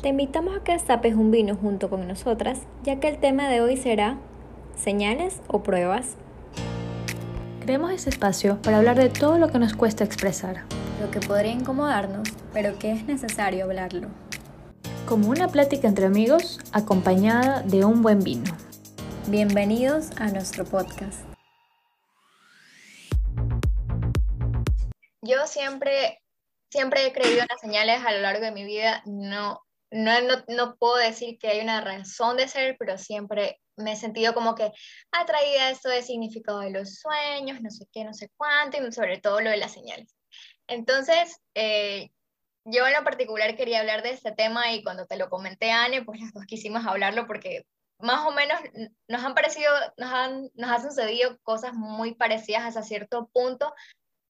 Te invitamos a que destapes un vino junto con nosotras, ya que el tema de hoy será señales o pruebas. Creemos ese espacio para hablar de todo lo que nos cuesta expresar. Lo que podría incomodarnos, pero que es necesario hablarlo. Como una plática entre amigos acompañada de un buen vino. Bienvenidos a nuestro podcast. Yo siempre, siempre he creído en las señales a lo largo de mi vida. No, no, no, no puedo decir que hay una razón de ser, pero siempre me he sentido como que atraída a esto de significado de los sueños, no sé qué, no sé cuánto, y sobre todo lo de las señales. Entonces, eh, yo en lo particular quería hablar de este tema y cuando te lo comenté, Anne, pues las dos quisimos hablarlo porque más o menos nos han parecido, nos han, nos han sucedido cosas muy parecidas hasta cierto punto,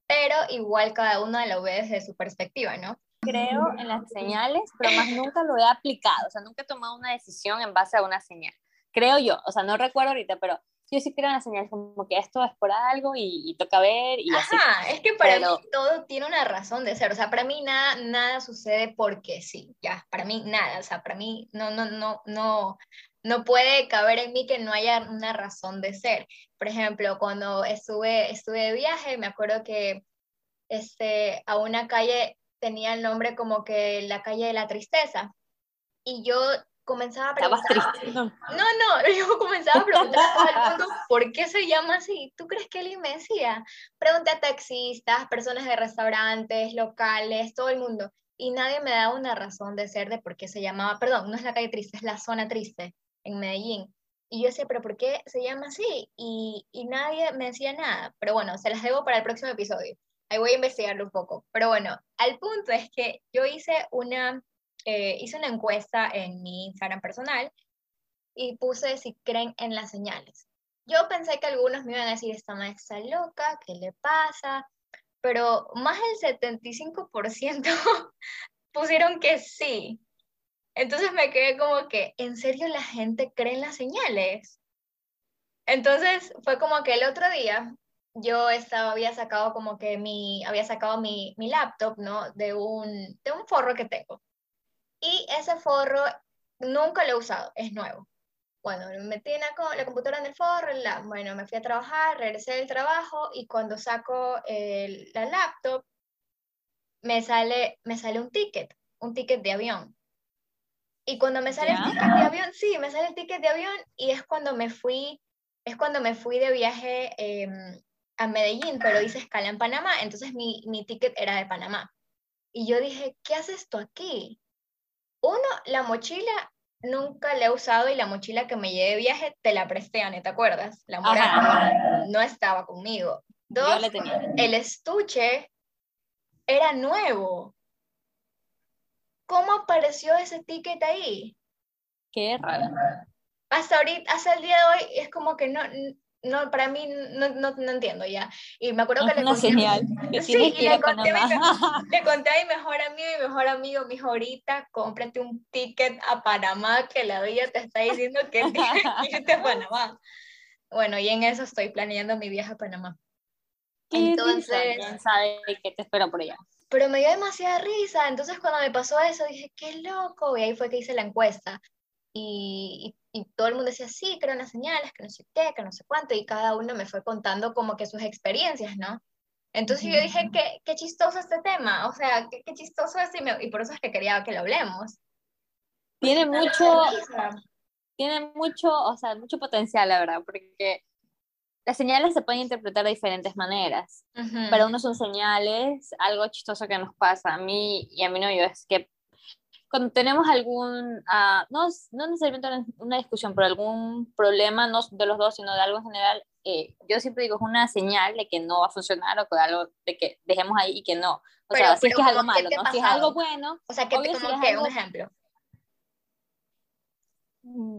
pero igual cada uno lo ve desde su perspectiva, ¿no? Creo en las señales, pero más nunca lo he aplicado, o sea, nunca he tomado una decisión en base a una señal. Creo yo, o sea, no recuerdo ahorita, pero yo sí creo en las señales, como que esto es por algo y, toca ver y Ajá, es que para mí todo tiene una razón de ser, o sea, para mí nada, nada sucede porque sí, ya, para mí nada, o sea, para mí no, no, no, no, no puede caber en mí que no haya una razón de ser. Por ejemplo, cuando estuve, estuve de viaje, me acuerdo que este, a una calle tenía el nombre como que la calle de la tristeza. Y yo comenzaba a preguntar. Triste, no. no, yo comenzaba a preguntar a todo el mundo por qué se llama así. ¿Tú crees que él me decía? Pregunté a taxistas, personas de restaurantes, locales, todo el mundo. Y nadie me daba una razón de ser de por qué se llamaba, perdón, no es la calle triste, es la zona triste en Medellín. Y yo decía, pero ¿por qué se llama así? Y, y nadie me decía nada. Pero bueno, se las debo para el próximo episodio. Ahí voy a investigarlo un poco. Pero bueno, al punto es que yo hice una, eh, hice una encuesta en mi Instagram personal y puse si creen en las señales. Yo pensé que algunos me iban a decir, esta maestra loca, ¿qué le pasa? Pero más del 75% pusieron que sí. Entonces me quedé como que, ¿en serio la gente cree en las señales? Entonces fue como que el otro día yo estaba, había sacado como que mi, había sacado mi, mi laptop, ¿no? De un, de un forro que tengo. Y ese forro nunca lo he usado, es nuevo. Bueno, me metí en la, la computadora en el forro, la, bueno, me fui a trabajar, regresé del trabajo y cuando saco el, la laptop, me sale, me sale un ticket, un ticket de avión. Y cuando me sale el ticket de avión, sí, me sale el ticket de avión y es cuando me fui, es cuando me fui de viaje eh, a Medellín, pero hice escala en Panamá, entonces mi, mi ticket era de Panamá. Y yo dije, ¿qué haces tú aquí? Uno, la mochila nunca la he usado y la mochila que me llevé de viaje te la presté, Ana, ¿te acuerdas? La morada no estaba conmigo. Dos, el estuche era nuevo. ¿Cómo apareció ese ticket ahí? Qué raro. Hasta ahorita, hasta el día de hoy, es como que no, no, para mí no, no, no, entiendo ya. Y me acuerdo que le conté, sí, le, conté mi, le conté a mi mejor amigo y mi mejor amigo me dijo, ahorita cómprate un ticket a Panamá que la vida te está diciendo que tienes que irte a Panamá. Bueno, y en eso estoy planeando mi viaje a Panamá. entonces, ¿quién sabe qué te espera por allá? Pero me dio demasiada risa, entonces cuando me pasó eso dije, qué loco, y ahí fue que hice la encuesta. Y, y, todo el mundo decía, sí, creo en las señales, que no sé qué, que no sé cuánto, y cada uno me fue contando como que sus experiencias, ¿no? Entonces yo dije, qué, qué chistoso este tema, o sea, qué, qué chistoso es, y, y, por eso es que quería que lo hablemos. Tiene mucho, tiene mucho, o sea, mucho potencial, la verdad, porque las señales se pueden interpretar de diferentes maneras. Para unos son señales, algo chistoso que nos pasa a mí y a mi novio es que cuando tenemos algún, uh, no, no necesariamente una discusión, pero algún problema, no de los dos, sino de algo en general, eh, yo siempre digo, es una señal de que no va a funcionar o que algo de que dejemos ahí y que no. O sea, si es que es algo malo, ¿no? Si es algo bueno. O sea, que te, como que un ejemplo.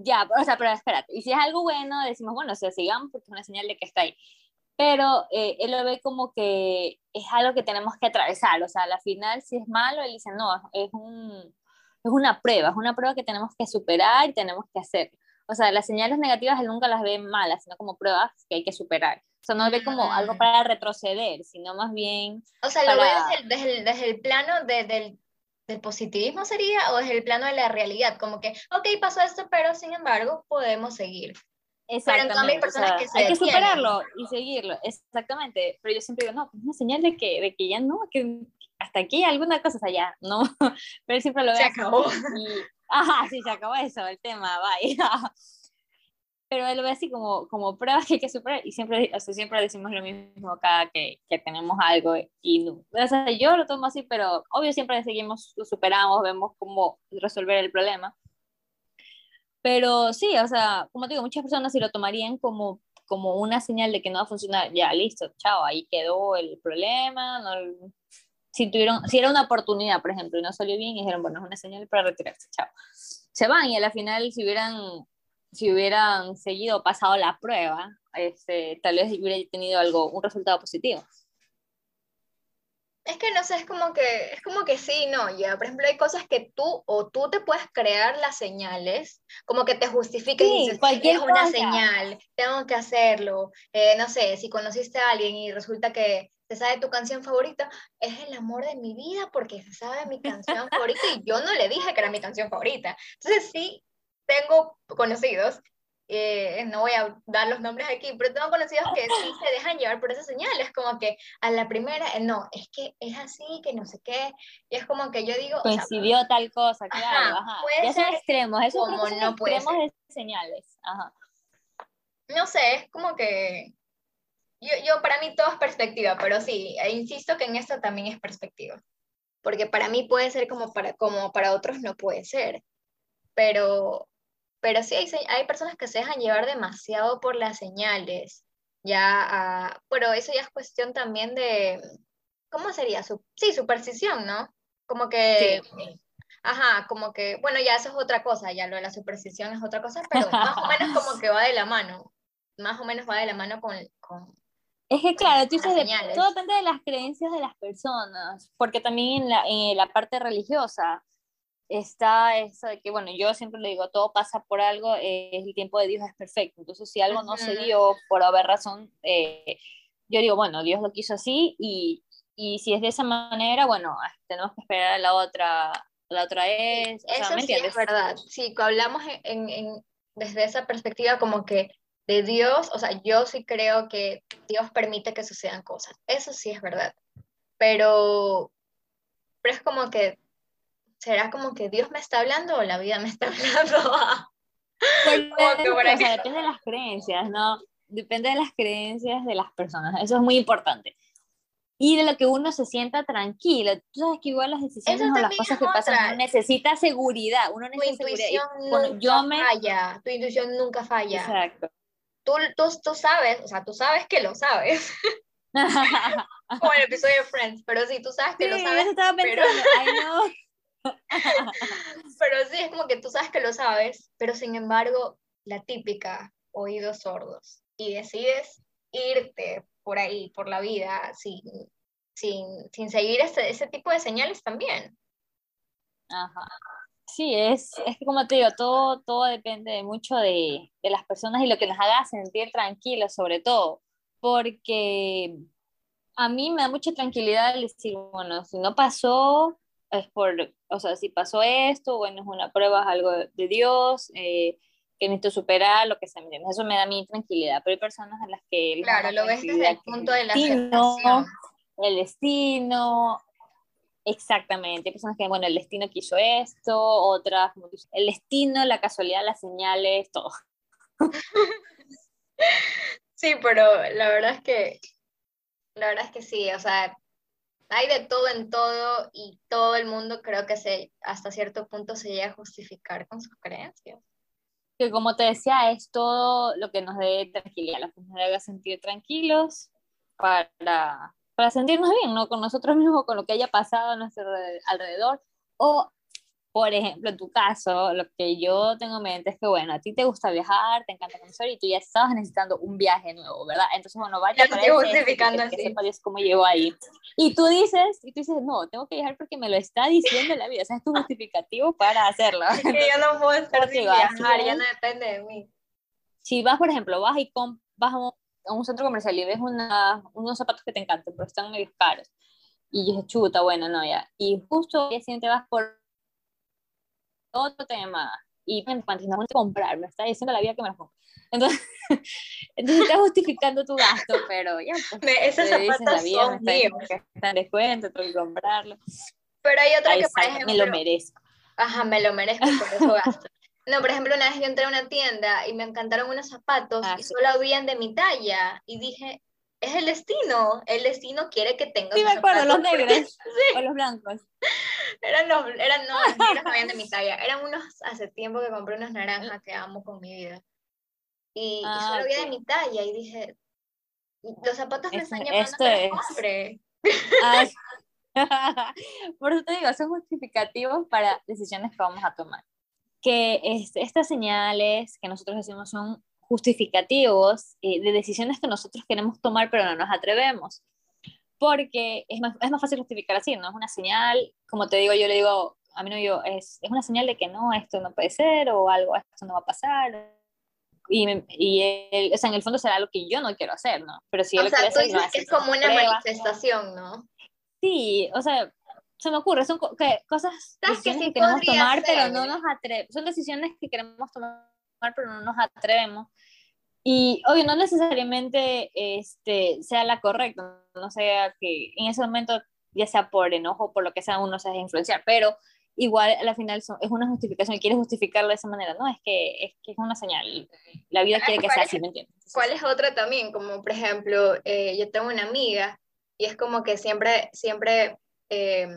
Ya, o sea, pero espérate. Y si es algo bueno, decimos, bueno, o sea, sigamos porque es una señal de que está ahí. Pero eh, él lo ve como que es algo que tenemos que atravesar. O sea, al final, si es malo, él dice, no, es un, es una prueba, es una prueba que tenemos que superar y tenemos que hacer. O sea, las señales negativas él nunca las ve malas, sino como pruebas que hay que superar. O sea, no ve como algo mm. para retroceder, sino más bien... O sea, lo ve desde el, desde, el, plano de, del, del positivismo sería o desde el plano de la realidad, como que, ok, pasó esto, pero sin embargo podemos seguir. Exactamente. hay que superarlo y seguirlo, exactamente. Pero yo siempre digo, no, es una señal de que, de que ya no, que hasta aquí alguna cosa, ya, no. Pero siempre lo veo. Se acabó. ajá, sí, se acabó eso, el tema, bye. pero él lo ve así como, como pruebas que hay que superar y siempre, o sea, siempre decimos lo mismo acá que, que tenemos algo y no. O sea, yo lo tomo así, pero obvio siempre seguimos, lo superamos, vemos cómo resolver el problema. Pero sí, o sea, como te digo, muchas personas sí lo tomarían como, como una señal de que no va a funcionar. Ya, listo, chao, ahí quedó el problema. No, si, tuvieron, si era una oportunidad, por ejemplo, y no salió bien, y dijeron, bueno, es una señal para retirarse, chao. Se van y a la final, si hubieran, si hubieran seguido, pasado la prueba, este, tal vez hubiera tenido algo, un resultado positivo. Es que no sé, es como que, es como que sí, no, ya, por ejemplo, hay cosas que tú o tú te puedes crear las señales, como que te justifiques y dices, es una señal, tengo que hacerlo, eh, no sé, si conociste a alguien y resulta que se sabe tu canción favorita, es el amor de mi vida porque se sabe mi canción favorita y yo no le dije que era mi canción favorita. Entonces sí, tengo conocidos eh, no voy a dar los nombres aquí, pero tengo conocidos que sí se dejan llevar por esas señales, como que a la primera, eh, no, es que es así, que no sé qué, y es como que yo digo... Coincidió tal cosa, claro, ajá, Ya son extremos, eso como no extremos de señales, ajá. No sé, es como que... Yo, yo, para mí todo es perspectiva, pero sí, e insisto que en esto también es perspectiva, porque para mí puede ser como para, como para otros no puede ser, pero pero sí hay, hay personas que se dejan llevar demasiado por las señales, ya, ah, pero eso ya es cuestión también de, ¿cómo sería? Su, sí, superstición, ¿no? Como que, ajá, como que, bueno, ya eso es otra cosa, ya lo de la superstición es otra cosa, pero más o menos como que va de la mano, más o menos va de la mano con... con es que claro, tú dices, todo depende de las creencias de las personas, porque también en la, en la parte religiosa, está eso de que, bueno, yo siempre le digo, todo pasa por algo, eh, el tiempo de Dios es perfecto. Entonces, si algo no se dio por haber razón, eh, yo digo, bueno, Dios lo quiso así y, y, si es de esa manera, bueno, tenemos que esperar a la otra, la otra es. Eso sí es verdad. Sí, hablamos en, en, desde esa perspectiva como que de Dios, o sea, yo sí creo que Dios permite que sucedan cosas. Eso sí es verdad. Pero, pero es como que ¿será como que Dios me está hablando o la vida me está hablando? depende de las creencias, ¿no? Depende de las creencias de las personas, eso es muy importante. Y de lo que uno se sienta tranquilo. Tú sabes que igual las decisiones o las cosas que pasan, uno necesita seguridad. Uno necesita tu intuición nunca yo me... falla. Tu intuición nunca falla. Exacto. Tú, tú, tú sabes, o sea, tú sabes que lo sabes. Como el episodio de Friends, pero sí, tú sabes que lo sabes. Yo estaba pensando, pero... pero sí, es como que tú sabes que lo sabes, pero sin embargo, la típica, oídos sordos. Y decides irte por ahí, por la vida, sin, sin, sin seguir ese, ese tipo de señales también. Ajá. Sí, es, es que como te digo, todo, todo depende mucho de, de las personas y lo que nos haga sentir tranquilos, sobre todo, porque a mí me da mucha tranquilidad decir, bueno, si no pasó, es por, o sea, si pasó esto, bueno, es una prueba, es algo de Dios, eh, que necesito superar, lo que sea, eso me da mi tranquilidad, pero hay personas en las que... Claro, lo ves desde el punto de la destino, El destino, exactamente, hay personas que, bueno, el destino quiso esto, otras, el destino, la casualidad, las señales, todo. sí, pero la verdad es que, la verdad es que sí, o sea, hay de todo en todo y todo el mundo creo que se, hasta cierto punto se llega a justificar con sus creencias. Que como te decía, es todo lo que nos dé tranquilidad, lo que nos haga sentir tranquilos para, para sentirnos bien, ¿no? Con nosotros mismos, con lo que haya pasado a nuestro alrededor, o por ejemplo, en tu caso, lo que yo tengo en mente es que, bueno, a ti te gusta viajar, te encanta conocer y tú ya estabas necesitando un viaje nuevo, ¿verdad? Entonces, bueno, vaya para justificando que, que, que cómo llegó ahí. Y tú dices, y tú dices, no, tengo que viajar porque me lo está diciendo la vida, o sea, es tu justificativo para hacerlo. Es que yo no puedo estar sin viajar, ya no depende de mí. Si vas, por ejemplo, vas y vas a un, centro comercial y ves una, unos zapatos que te encantan, pero están muy caros, Y yo dije, chuta, bueno, no, ya. Y justo el día siguiente vas por otro tema. Y me no comprar, me está diciendo la vida que me las compro. Entonces, entonces estás justificando tu gasto, pero ya. Pues, Esas zapatos la vida, son me está que está en descuento, tengo que comprarlo. Pero hay otra que, por ejemplo... Me lo merezco. Ajá, me lo merezco por eso gasto. No, por ejemplo, una vez yo entré a una tienda y me encantaron unos zapatos ah, y solo habían de mi talla. Y dije, es el destino. El destino quiere que tenga. Sí, me acuerdo, los negros o los blancos. Eran los, eran, no, los negros no habían de mi talla. Eran unos, hace tiempo que compré unos naranjas que amo con mi vida. Y, ah, solo había de mi talla y dije, los zapatos me están llamando esto es... compre. Por eso te digo, son justificativos para decisiones que vamos a tomar. Que este, estas señales que nosotros decimos son justificativos eh, de decisiones que nosotros queremos tomar pero no nos atrevemos. Porque es más, es más fácil justificar así, ¿no? Es una señal, como te digo, yo le digo, a mí no yo, es, es una señal de que no, esto no puede ser o algo, esto no va a pasar. Y, y o sea, en el fondo será algo que yo no quiero hacer, ¿no? Pero si yo lo quiero hacer, no es como una manifestación, ¿no? Sí, o sea, se me ocurre, son que, cosas que, que queremos tomar, pero no nos atrevemos, son decisiones que queremos tomar, pero no nos atrevemos. Y obvio, no necesariamente este, sea la correcta, no sea que en ese momento, ya sea por enojo por lo que sea, uno se deje influenciar, pero igual a la final es una justificación y quieres justificarlo de esa manera, ¿no? Es que es, que es una señal, la vida quiere que sea así, ¿me entiendes? ¿Cuál es otra también? Como por ejemplo, eh, yo tengo una amiga y es como que siempre, siempre eh,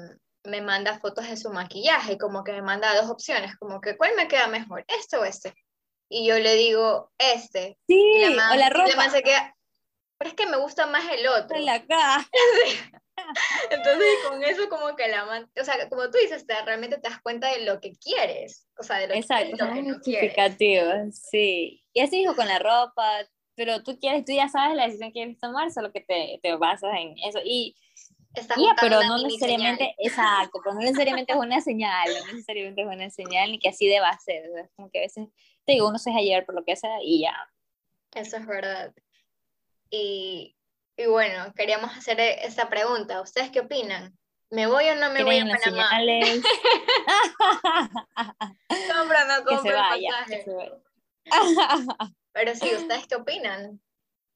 me manda fotos de su maquillaje, como que me manda dos opciones, como que ¿cuál me queda mejor? ¿Este o este? Y yo le digo, este. Sí, y la o la ropa. Y se queda, pero es que me gusta más el otro. La acá. Entonces, con eso como que la man... o sea, como tú dices, te, realmente te das cuenta de lo que quieres, o sea, de lo, Exacto, que, lo que no quieres. sí. Y así dijo con la ropa, pero tú quieres, tú ya sabes la decisión que quieres tomar, solo que te, te basas en eso. Y, yeah, pero no necesariamente, exacto, pero no necesariamente es una señal, no necesariamente es una señal, ni que así deba ser, es como que a veces, te digo, uno se deja llevar por lo que sea y ya. Eso es verdad. Y, y bueno, queríamos hacer esta pregunta, ¿ustedes qué opinan? ¿Me voy o no me voy a Panamá? compra, no compra que se vaya, que se vaya. Pero sí, ¿ustedes qué opinan?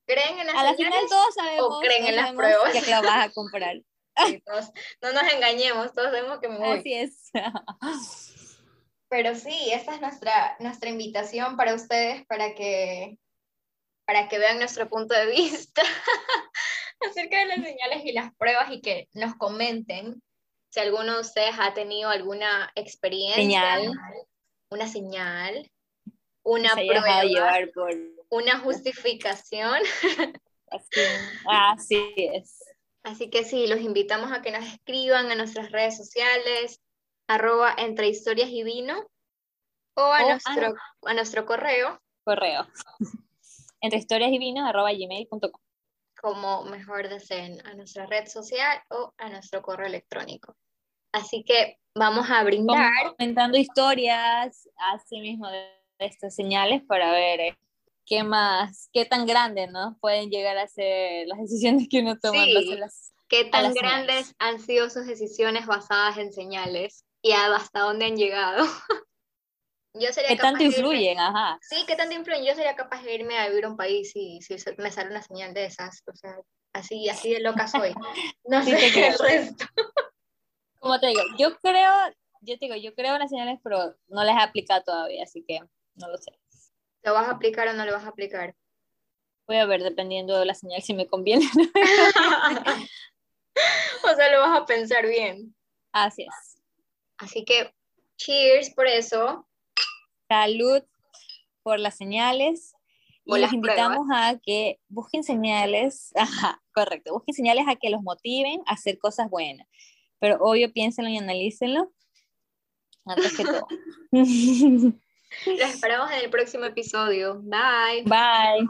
¿Creen en las A la final todos sabemos. ¿O creen en las pruebas? Que lo vas a comprar. no nos engañemos, todos sabemos que me voy. Así es. Pero sí, esta es nuestra, nuestra invitación para ustedes, para que, para que vean nuestro punto de vista acerca de las señales y las pruebas y que nos comenten si alguno de ustedes ha tenido alguna experiencia, una señal, una prueba, una justificación. Así, es. Así que sí, los invitamos a que nos escriban a nuestras redes sociales, arroba entre historias y vino, o a, nuestro, a, nuestro correo. Correo. entre historias y vino, arroba gmail.com. Como mejor deseen, a nuestra red social o a nuestro correo electrónico. Así que vamos a brindar. Comentando historias, así mismo de estas señales para ver eh, qué más, qué tan grandes, ¿no? Pueden llegar a ser las decisiones que uno toma. Sí, qué tan grandes han sido sus decisiones basadas en señales y hasta dónde han llegado. Yo sería ¿Qué tanto influyen? Ajá. Sí, ¿qué tanto influyen? Yo sería capaz de irme a vivir a un país y si me sale una señal de esas. O sea, así, así de loca soy. No sé qué el resto. Como te digo, yo creo, yo te digo, yo creo en las señales, pero no las he aplicado todavía, así que no lo sé. ¿Lo vas a aplicar o no lo vas a aplicar? Voy a ver, dependiendo de la señal, si me conviene. o sea, lo vas a pensar bien. Así es. Así que, cheers por eso. Salud por las señales. y les invitamos a que busquen señales, ajá, correcto, busquen señales a que los motiven a hacer cosas buenas. Pero obvio, piénsenlo y analícenlo antes que todo. Los esperamos en el próximo episodio. Bye. Bye.